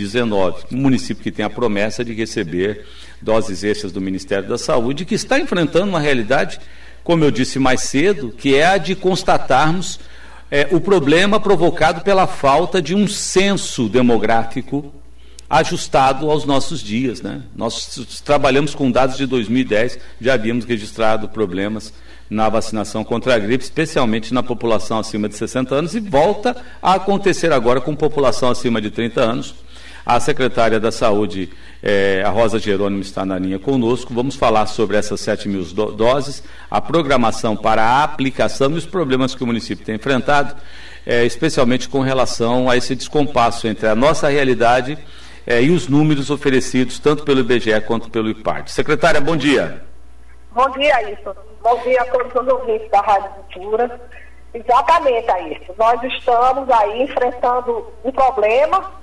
19, um município que tem a promessa de receber doses extras do Ministério da Saúde, que está enfrentando uma realidade, como eu disse mais cedo, que é a de constatarmos é, o problema provocado pela falta de um censo demográfico ajustado aos nossos dias. Né? Nós trabalhamos com dados de 2010, já havíamos registrado problemas na vacinação contra a gripe, especialmente na população acima de 60 anos, e volta a acontecer agora com população acima de 30 anos a secretária da Saúde, eh, a Rosa Jerônimo, está na linha conosco. Vamos falar sobre essas 7 mil do doses, a programação para a aplicação e os problemas que o município tem enfrentado, eh, especialmente com relação a esse descompasso entre a nossa realidade eh, e os números oferecidos tanto pelo IBGE quanto pelo IPART. Secretária, bom dia. Bom dia, Ailton. Bom dia a todos os ouvintes da Rádio Cultura. Exatamente, Ailton. Nós estamos aí enfrentando um problema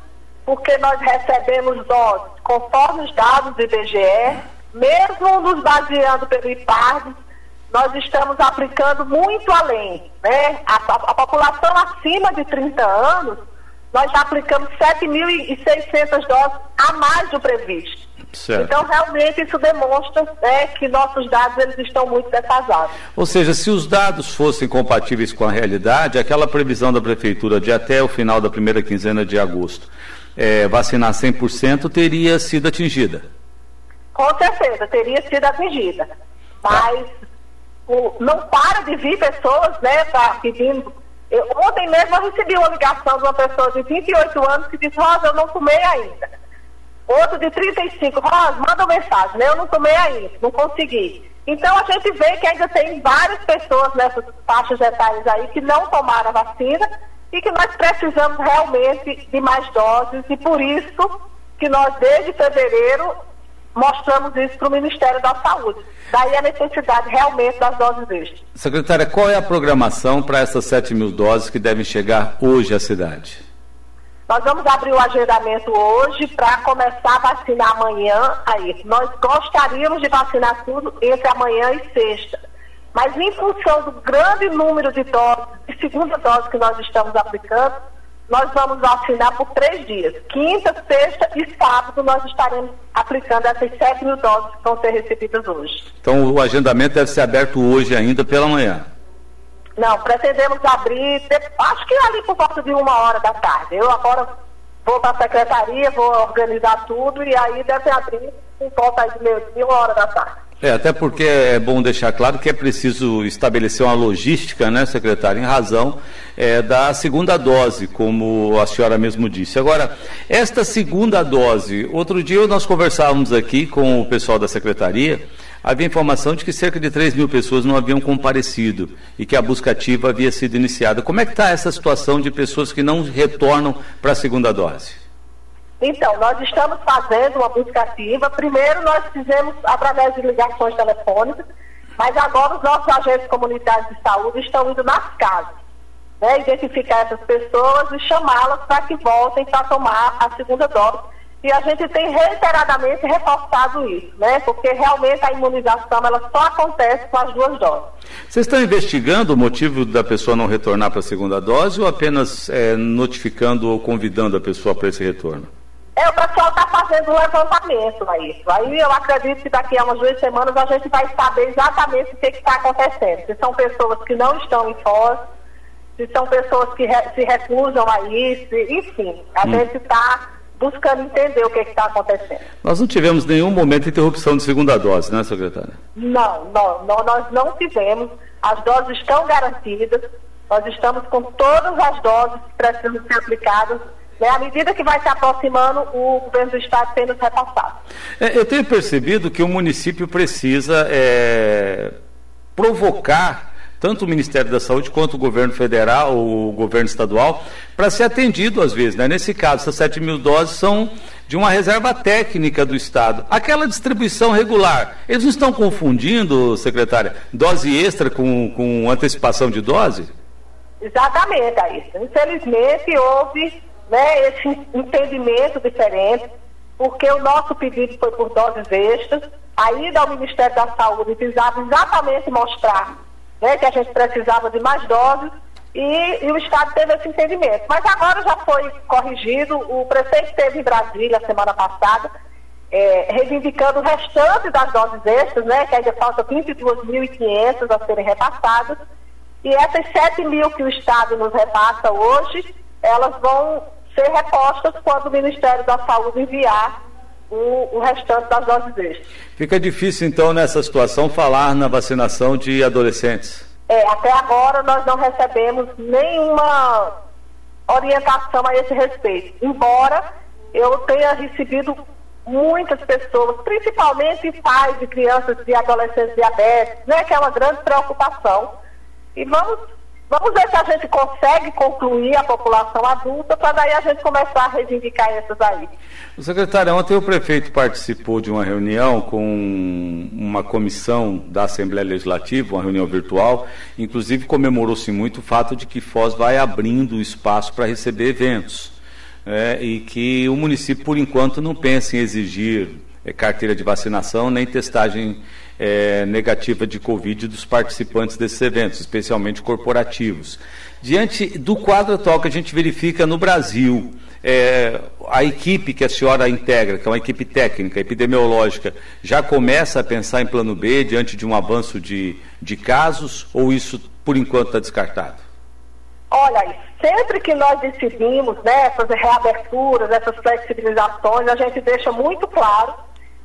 porque nós recebemos doses conforme os dados do IBGE, mesmo nos baseando pelo IPARD, nós estamos aplicando muito além. Né? A, a, a população acima de 30 anos, nós já aplicamos 7.600 doses a mais do previsto. Certo. Então, realmente, isso demonstra né, que nossos dados eles estão muito defasados. Ou seja, se os dados fossem compatíveis com a realidade, aquela previsão da Prefeitura de até o final da primeira quinzena de agosto é, vacinar 100% teria sido atingida. Com certeza, teria sido atingida. Mas o, não para de vir pessoas, né, tá pedindo. Eu, ontem mesmo eu recebi uma ligação de uma pessoa de 28 anos que disse, Rosa, eu não tomei ainda. Outro de 35, Rosa, manda uma mensagem, né? Eu não tomei ainda, não consegui. Então a gente vê que ainda tem várias pessoas nessas faixas etárias aí que não tomaram a vacina e que nós precisamos realmente de mais doses e por isso que nós desde fevereiro mostramos isso para o Ministério da Saúde. Daí a necessidade realmente das doses extras. Secretária, qual é a programação para essas 7 mil doses que devem chegar hoje à cidade? Nós vamos abrir o agendamento hoje para começar a vacinar amanhã. Aí, nós gostaríamos de vacinar tudo entre amanhã e sexta. Mas em função do grande número de doses, de segunda dose que nós estamos aplicando, nós vamos vacinar por três dias. Quinta, sexta e sábado nós estaremos aplicando essas 7 mil doses que vão ser recebidas hoje. Então o agendamento deve ser aberto hoje ainda pela manhã? Não, pretendemos abrir, acho que ali por volta de uma hora da tarde. Eu agora vou para a secretaria, vou organizar tudo e aí deve abrir por volta de meio dia, uma hora da tarde. É, até porque é bom deixar claro que é preciso estabelecer uma logística, né, secretário, em razão é, da segunda dose, como a senhora mesmo disse. Agora, esta segunda dose, outro dia nós conversávamos aqui com o pessoal da secretaria, havia informação de que cerca de 3 mil pessoas não haviam comparecido e que a busca ativa havia sido iniciada. Como é que está essa situação de pessoas que não retornam para a segunda dose? Então, nós estamos fazendo uma busca ativa. Primeiro, nós fizemos através de ligações telefônicas, mas agora os nossos agentes comunitários de saúde estão indo nas casas, né, identificar essas pessoas e chamá-las para que voltem para tomar a segunda dose. E a gente tem reiteradamente reforçado isso, né? Porque realmente a imunização ela só acontece com as duas doses. Vocês estão investigando o motivo da pessoa não retornar para a segunda dose ou apenas é, notificando ou convidando a pessoa para esse retorno? É, o pessoal está fazendo um levantamento a isso. Aí eu acredito que daqui a umas duas semanas a gente vai saber exatamente o que está acontecendo. Se são pessoas que não estão em Foz, se são pessoas que re, se recusam a isso, enfim, a hum. gente está buscando entender o que está acontecendo. Nós não tivemos nenhum momento de interrupção de segunda dose, né, secretária? Não, não, não, nós não tivemos. As doses estão garantidas. Nós estamos com todas as doses que precisam ser aplicadas né? À medida que vai se aproximando, o governo do Estado nos repassado. É, eu tenho percebido que o município precisa é, provocar tanto o Ministério da Saúde quanto o governo federal, o governo estadual, para ser atendido às vezes. Né? Nesse caso, essas 7 mil doses são de uma reserva técnica do Estado. Aquela distribuição regular, eles não estão confundindo, secretária, dose extra com, com antecipação de dose? Exatamente, Aissa. Infelizmente, houve né, esse entendimento diferente, porque o nosso pedido foi por doses extras, a ida ao Ministério da Saúde precisava exatamente mostrar né, que a gente precisava de mais doses, e, e, o Estado teve esse entendimento. Mas agora já foi corrigido, o prefeito esteve em Brasília semana passada, é, reivindicando o restante das doses extras, né, que ainda falta 22.500 a serem repassadas, e essas 7 mil que o Estado nos repassa hoje, elas vão ser repostas quando o Ministério da Saúde enviar o, o restante das doses extras. Fica difícil, então, nessa situação, falar na vacinação de adolescentes. É, até agora nós não recebemos nenhuma orientação a esse respeito. Embora eu tenha recebido muitas pessoas, principalmente pais de crianças e adolescentes diabéticos, né, que é uma grande preocupação. E vamos Vamos ver se a gente consegue concluir a população adulta para daí a gente começar a reivindicar essas aí. O secretário, ontem o prefeito participou de uma reunião com uma comissão da Assembleia Legislativa, uma reunião virtual, inclusive comemorou-se muito o fato de que Foz vai abrindo espaço para receber eventos. É, e que o município, por enquanto, não pensa em exigir carteira de vacinação nem testagem é, negativa de Covid dos participantes desses eventos, especialmente corporativos. Diante do quadro atual que a gente verifica no Brasil, é, a equipe que a senhora integra, que é uma equipe técnica, epidemiológica, já começa a pensar em plano B diante de um avanço de, de casos ou isso, por enquanto, está descartado? Olha, sempre que nós decidimos né, fazer reaberturas, essas flexibilizações, a gente deixa muito claro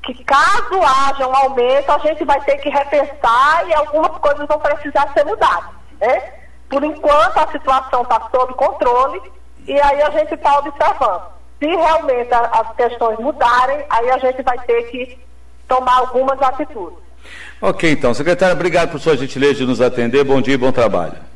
que caso haja um aumento, a gente vai ter que repensar e algumas coisas vão precisar ser mudadas. Né? Por enquanto, a situação está sob controle e aí a gente está observando. Se realmente as questões mudarem, aí a gente vai ter que tomar algumas atitudes. Ok, então. Secretária, obrigado por sua gentileza de nos atender. Bom dia e bom trabalho.